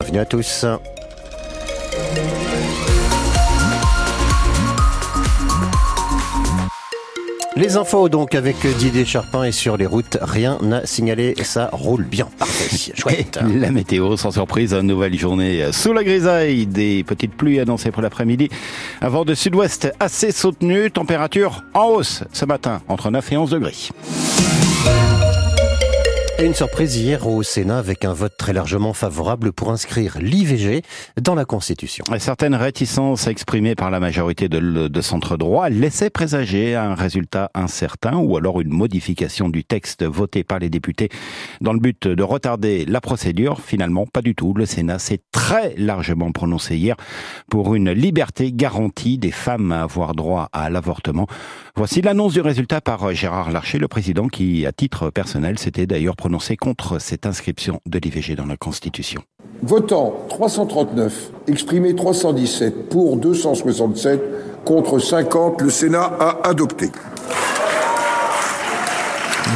Bienvenue à tous. Les infos donc avec Didier Charpin et sur les routes, rien n'a signalé, ça roule bien. Parfait, chouette. La météo, sans surprise, une nouvelle journée sous la grisaille, des petites pluies annoncées pour l'après-midi. Un vent de sud-ouest assez soutenu, température en hausse ce matin, entre 9 et 11 degrés. Et une surprise hier au Sénat avec un vote très largement favorable pour inscrire l'IVG dans la Constitution. Certaines réticences exprimées par la majorité de, de centre droit laissaient présager un résultat incertain ou alors une modification du texte voté par les députés dans le but de retarder la procédure. Finalement, pas du tout. Le Sénat s'est très largement prononcé hier pour une liberté garantie des femmes à avoir droit à l'avortement. Voici l'annonce du résultat par Gérard Larcher, le président qui, à titre personnel, s'était d'ailleurs prononcé contre cette inscription de l'IVG dans la Constitution. Votant 339, exprimé 317, pour 267, contre 50, le Sénat a adopté.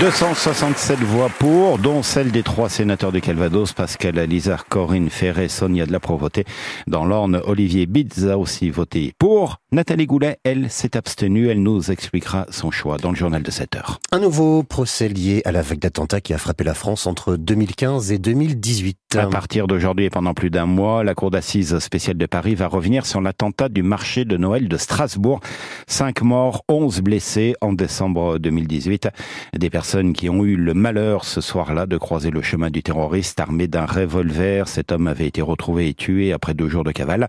267 voix pour, dont celle des trois sénateurs de Calvados, Pascal Alizard, Corinne Ferré, Sonia de la Provoté. Dans l'Orne, Olivier Bidz a aussi voté pour. Nathalie Goulet, elle, s'est abstenue. Elle nous expliquera son choix dans le journal de 7 heures. Un nouveau procès lié à la vague d'attentats qui a frappé la France entre 2015 et 2018. À partir d'aujourd'hui et pendant plus d'un mois, la Cour d'assises spéciale de Paris va revenir sur l'attentat du marché de Noël de Strasbourg. Cinq morts, onze blessés en décembre 2018. Des personnes qui ont eu le malheur ce soir-là de croiser le chemin du terroriste armé d'un revolver. Cet homme avait été retrouvé et tué après deux jours de cavale.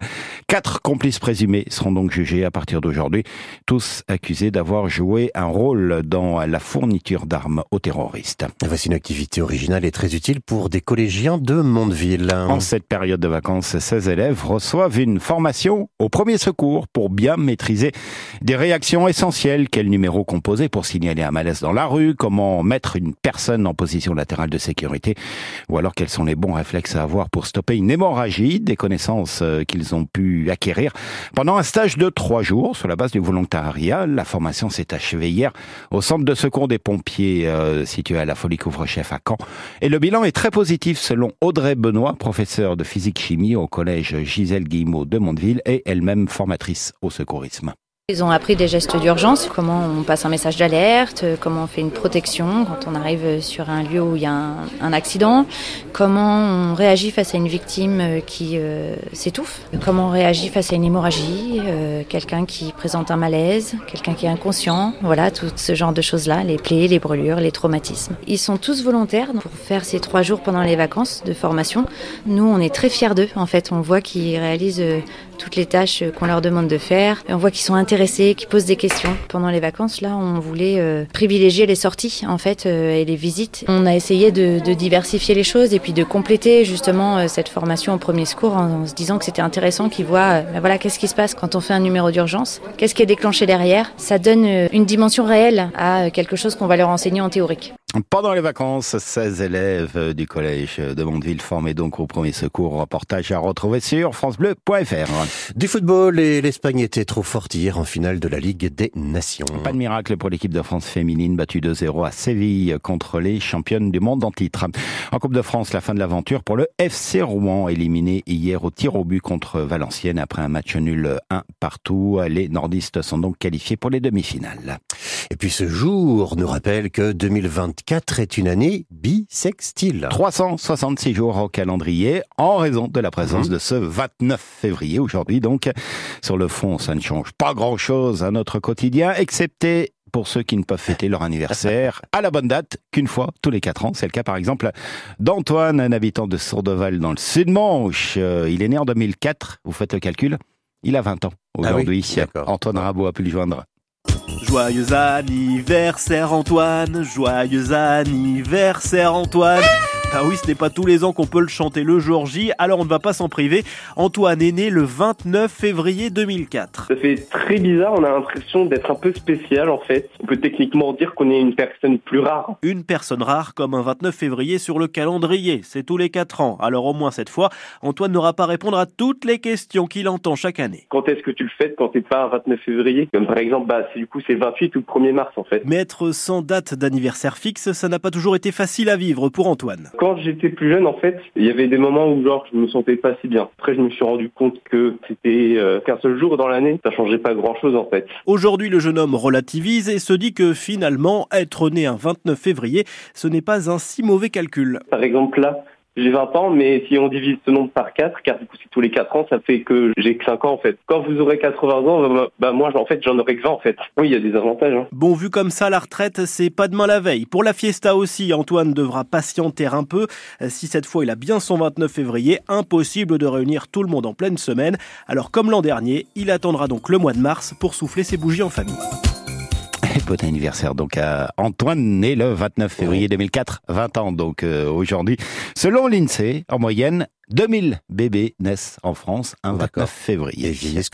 Quatre complices présumés seront donc jugés à partir d'aujourd'hui, tous accusés d'avoir joué un rôle dans la fourniture d'armes aux terroristes. Voici une activité originale et très utile pour des collégiens de Mondeville. En cette période de vacances, 16 élèves reçoivent une formation au premier secours pour bien maîtriser des réactions essentielles. Quel numéro composer pour signaler un malaise dans la rue? Comment mettre une personne en position latérale de sécurité Ou alors quels sont les bons réflexes à avoir pour stopper une hémorragie Des connaissances euh, qu'ils ont pu acquérir pendant un stage de trois jours sur la base du volontariat. La formation s'est achevée hier au centre de secours des pompiers euh, situé à la Folie Couvre-Chef à Caen. Et le bilan est très positif selon Audrey Benoît, professeure de physique-chimie au collège Gisèle Guillemot de Mondeville et elle-même formatrice au secourisme. Ils ont appris des gestes d'urgence, comment on passe un message d'alerte, comment on fait une protection quand on arrive sur un lieu où il y a un, accident, comment on réagit face à une victime qui euh, s'étouffe, comment on réagit face à une hémorragie, euh, quelqu'un qui présente un malaise, quelqu'un qui est inconscient, voilà, tout ce genre de choses-là, les plaies, les brûlures, les traumatismes. Ils sont tous volontaires pour faire ces trois jours pendant les vacances de formation. Nous, on est très fiers d'eux, en fait, on voit qu'ils réalisent euh, toutes les tâches qu'on leur demande de faire, on voit qu'ils sont intéressés, qui posent des questions. Pendant les vacances, là, on voulait euh, privilégier les sorties, en fait, euh, et les visites. On a essayé de, de, diversifier les choses et puis de compléter justement euh, cette formation en premier secours en, se disant que c'était intéressant qu'ils voient, ben voilà, qu'est-ce qui se passe quand on fait un numéro d'urgence, qu'est-ce qui est déclenché derrière? Ça donne une dimension réelle à quelque chose qu'on va leur enseigner en théorique. Pendant les vacances, 16 élèves du collège de Mondeville formés donc au premier secours. Reportage à retrouver sur francebleu.fr. Du football et l'Espagne était trop forte hier en finale de la Ligue des Nations. Pas de miracle pour l'équipe de France féminine battue 2-0 à Séville contre les championnes du monde en titre. En Coupe de France, la fin de l'aventure pour le FC Rouen éliminé hier au tir au but contre Valenciennes après un match nul 1 partout. Les nordistes sont donc qualifiés pour les demi-finales. Et puis ce jour nous rappelle que 2024 est une année bisextile. 366 jours au calendrier en raison de la présence mmh. de ce 29 février aujourd'hui. Donc, sur le fond, ça ne change pas grand-chose à notre quotidien, excepté pour ceux qui ne peuvent fêter leur anniversaire à la bonne date qu'une fois tous les quatre ans. C'est le cas par exemple d'Antoine, un habitant de Sourdeval dans le Sud-Manche. Euh, il est né en 2004, vous faites le calcul il a 20 ans aujourd'hui. Ah oui, Antoine Rabot a pu le joindre. Joyeux anniversaire Antoine, joyeux anniversaire Antoine. Ah oui, ce n'est pas tous les ans qu'on peut le chanter le jour J, alors on ne va pas s'en priver. Antoine est né le 29 février 2004. Ça fait très bizarre, on a l'impression d'être un peu spécial en fait. On peut techniquement dire qu'on est une personne plus rare. Une personne rare comme un 29 février sur le calendrier, c'est tous les 4 ans. Alors au moins cette fois, Antoine n'aura pas à répondre à toutes les questions qu'il entend chaque année. Quand est-ce que tu le fêtes quand t'es pas un 29 février? Comme par exemple, bah, du coup c'est 28 ou 1er mars en fait. Mais être sans date d'anniversaire fixe, ça n'a pas toujours été facile à vivre pour Antoine quand j'étais plus jeune, en fait, il y avait des moments où genre je me sentais pas si bien. Après, je me suis rendu compte que c'était euh, qu'un seul jour dans l'année, ça changeait pas grand-chose en fait. Aujourd'hui, le jeune homme relativise et se dit que finalement, être né un 29 février, ce n'est pas un si mauvais calcul. Par exemple là, j'ai 20 ans, mais si on divise ce nombre par 4, car du coup c'est tous les 4 ans, ça fait que j'ai que 5 ans en fait. Quand vous aurez 80 ans, bah, bah moi en fait j'en aurai que 20 en fait. Oui, il y a des avantages. Hein. Bon, vu comme ça, la retraite, c'est pas demain la veille. Pour la fiesta aussi, Antoine devra patienter un peu. Si cette fois il a bien son 29 février, impossible de réunir tout le monde en pleine semaine. Alors comme l'an dernier, il attendra donc le mois de mars pour souffler ses bougies en famille. Bon anniversaire donc à Antoine, né le 29 février 2004, 20 ans donc euh, aujourd'hui. Selon l'INSEE, en moyenne, 2000 bébés naissent en France un 29 février.